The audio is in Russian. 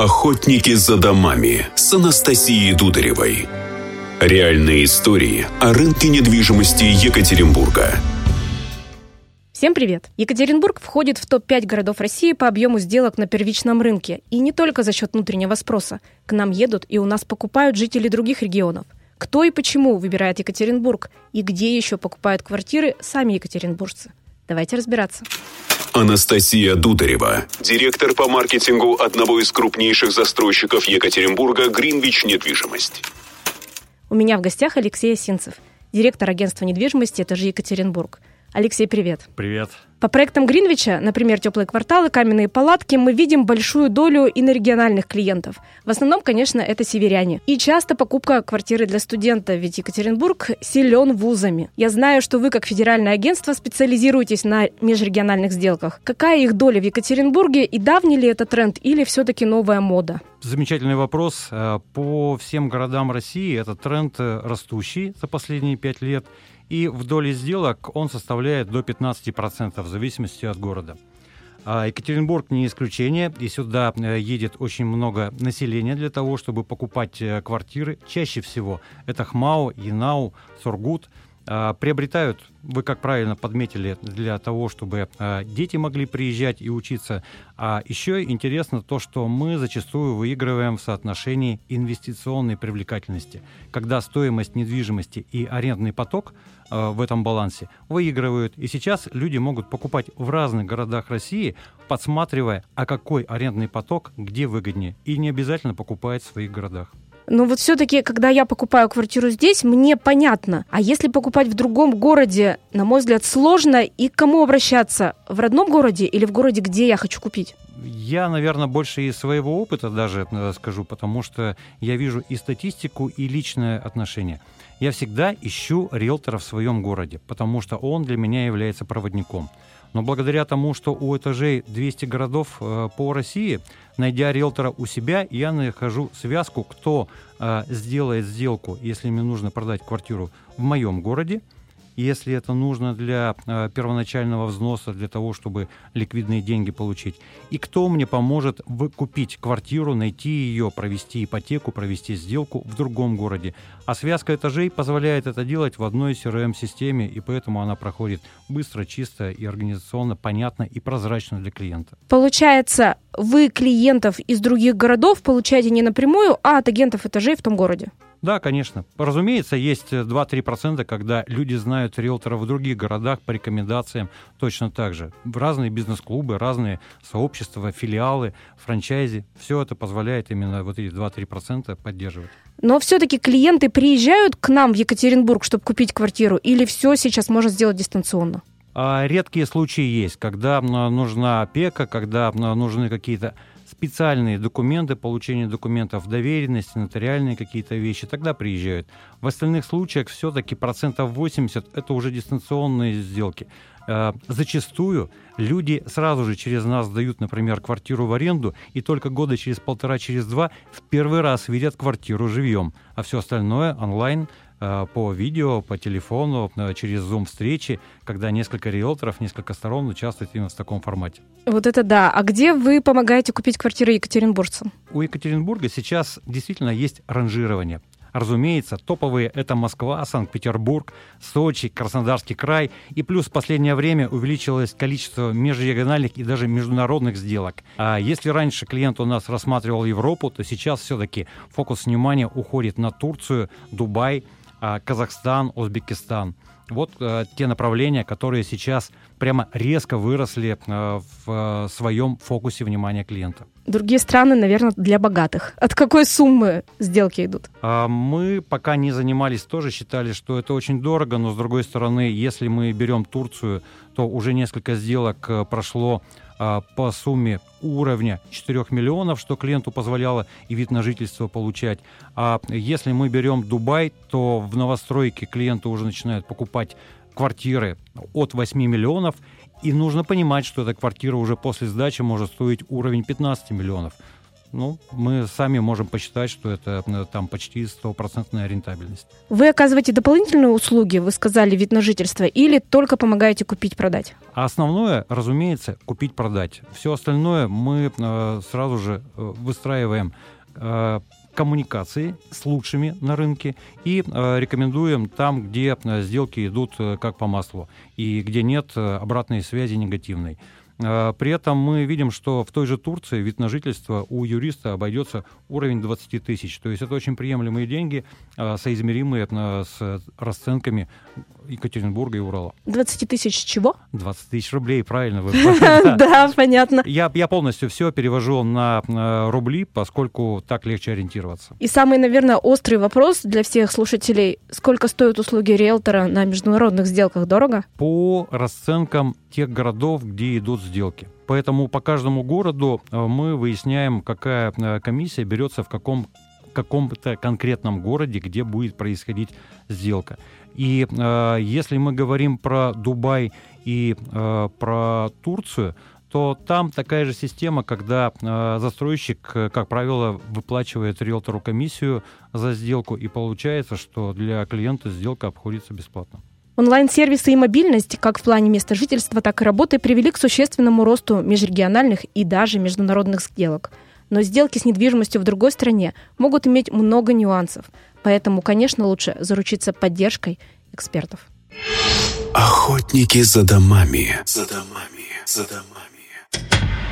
Охотники за домами с Анастасией Дударевой. Реальные истории о рынке недвижимости Екатеринбурга. Всем привет! Екатеринбург входит в топ-5 городов России по объему сделок на первичном рынке. И не только за счет внутреннего спроса. К нам едут и у нас покупают жители других регионов. Кто и почему выбирает Екатеринбург? И где еще покупают квартиры сами екатеринбуржцы? Давайте разбираться. Анастасия Дударева, директор по маркетингу одного из крупнейших застройщиков Екатеринбурга «Гринвич Недвижимость». У меня в гостях Алексей Осинцев, директор агентства недвижимости «Этажи Екатеринбург». Алексей, привет. Привет. По проектам Гринвича, например, теплые кварталы, каменные палатки, мы видим большую долю инорегиональных клиентов. В основном, конечно, это северяне. И часто покупка квартиры для студента, ведь Екатеринбург силен вузами. Я знаю, что вы, как федеральное агентство, специализируетесь на межрегиональных сделках. Какая их доля в Екатеринбурге и давний ли это тренд или все-таки новая мода? Замечательный вопрос. Э, по всем городам России этот тренд э, растущий за последние пять лет – и в доле сделок он составляет до 15% в зависимости от города. А Екатеринбург не исключение, и сюда э, едет очень много населения для того, чтобы покупать э, квартиры. Чаще всего это Хмао, Янау, Сургут – приобретают, вы как правильно подметили, для того, чтобы а, дети могли приезжать и учиться. А еще интересно то, что мы зачастую выигрываем в соотношении инвестиционной привлекательности, когда стоимость недвижимости и арендный поток а, в этом балансе выигрывают. И сейчас люди могут покупать в разных городах России, подсматривая, а какой арендный поток где выгоднее, и не обязательно покупать в своих городах. Но вот все-таки, когда я покупаю квартиру здесь, мне понятно. А если покупать в другом городе, на мой взгляд, сложно. И к кому обращаться? В родном городе или в городе, где я хочу купить? Я, наверное, больше из своего опыта даже э, скажу, потому что я вижу и статистику, и личное отношение. Я всегда ищу риэлтора в своем городе, потому что он для меня является проводником. Но благодаря тому, что у этажей 200 городов э, по России, найдя риэлтора у себя, я нахожу связку, кто э, сделает сделку, если мне нужно продать квартиру в моем городе, если это нужно для э, первоначального взноса, для того, чтобы ликвидные деньги получить. И кто мне поможет купить квартиру, найти ее, провести ипотеку, провести сделку в другом городе. А связка этажей позволяет это делать в одной CRM-системе, и поэтому она проходит быстро, чисто и организационно понятно и прозрачно для клиента. Получается, вы клиентов из других городов получаете не напрямую, а от агентов этажей в том городе? Да, конечно. Разумеется, есть 2-3%, когда люди знают риэлтора в других городах по рекомендациям точно так же. Разные бизнес-клубы, разные сообщества, филиалы, франчайзи. Все это позволяет именно вот эти 2-3% поддерживать. Но все-таки клиенты приезжают к нам в Екатеринбург, чтобы купить квартиру, или все сейчас можно сделать дистанционно? А редкие случаи есть, когда нужна опека, когда нужны какие-то специальные документы, получение документов доверенности, нотариальные какие-то вещи, тогда приезжают. В остальных случаях все-таки процентов 80 это уже дистанционные сделки. Э, зачастую люди сразу же через нас дают, например, квартиру в аренду, и только года через полтора, через два в первый раз видят квартиру живьем, а все остальное онлайн по видео, по телефону, э, через Zoom встречи, когда несколько риэлторов, несколько сторон участвуют именно в таком формате. Вот это да. А где вы помогаете купить квартиры екатеринбуржцам? У Екатеринбурга сейчас действительно есть ранжирование. Разумеется, топовые — это Москва, Санкт-Петербург, Сочи, Краснодарский край. И плюс в последнее время увеличилось количество межрегиональных и даже международных сделок. А если раньше клиент у нас рассматривал Европу, то сейчас все-таки фокус внимания уходит на Турцию, Дубай — Казахстан, Узбекистан. Вот э, те направления, которые сейчас прямо резко выросли э, в э, своем фокусе внимания клиента. Другие страны, наверное, для богатых. От какой суммы сделки идут? А мы пока не занимались, тоже считали, что это очень дорого, но с другой стороны, если мы берем Турцию, то уже несколько сделок э, прошло а, по сумме уровня 4 миллионов, что клиенту позволяло и вид на жительство получать. А если мы берем Дубай, то в новостройке клиенты уже начинают покупать квартиры от 8 миллионов, и нужно понимать, что эта квартира уже после сдачи может стоить уровень 15 миллионов. Ну, мы сами можем посчитать, что это э, там почти стопроцентная рентабельность. Вы оказываете дополнительные услуги, вы сказали, вид на жительство, или только помогаете купить-продать? А основное, разумеется, купить-продать. Все остальное мы э, сразу же э, выстраиваем коммуникации с лучшими на рынке и э, рекомендуем там, где э, сделки идут э, как по маслу и где нет э, обратной связи негативной. Э, при этом мы видим, что в той же Турции вид на жительство у юриста обойдется уровень 20 тысяч. То есть это очень приемлемые деньги, э, соизмеримые с расценками Екатеринбурга и Урала. 20 тысяч чего? 20 тысяч рублей, правильно вы. Да, понятно. Я, я полностью все перевожу на рубли, поскольку так легче ориентироваться. И самый, наверное, острый вопрос для всех слушателей. Сколько стоят услуги риэлтора на международных сделках? Дорого? По расценкам тех городов, где идут сделки. Поэтому по каждому городу э, мы выясняем, какая э, комиссия берется в каком каком-то конкретном городе, где будет происходить сделка. И э, если мы говорим про Дубай и э, про Турцию, то там такая же система, когда э, застройщик, э, как правило, выплачивает риэлтору комиссию за сделку, и получается, что для клиента сделка обходится бесплатно. Онлайн-сервисы и мобильность, как в плане места жительства, так и работы, привели к существенному росту межрегиональных и даже международных сделок – но сделки с недвижимостью в другой стране могут иметь много нюансов. Поэтому, конечно, лучше заручиться поддержкой экспертов. Охотники за домами. За домами. За домами.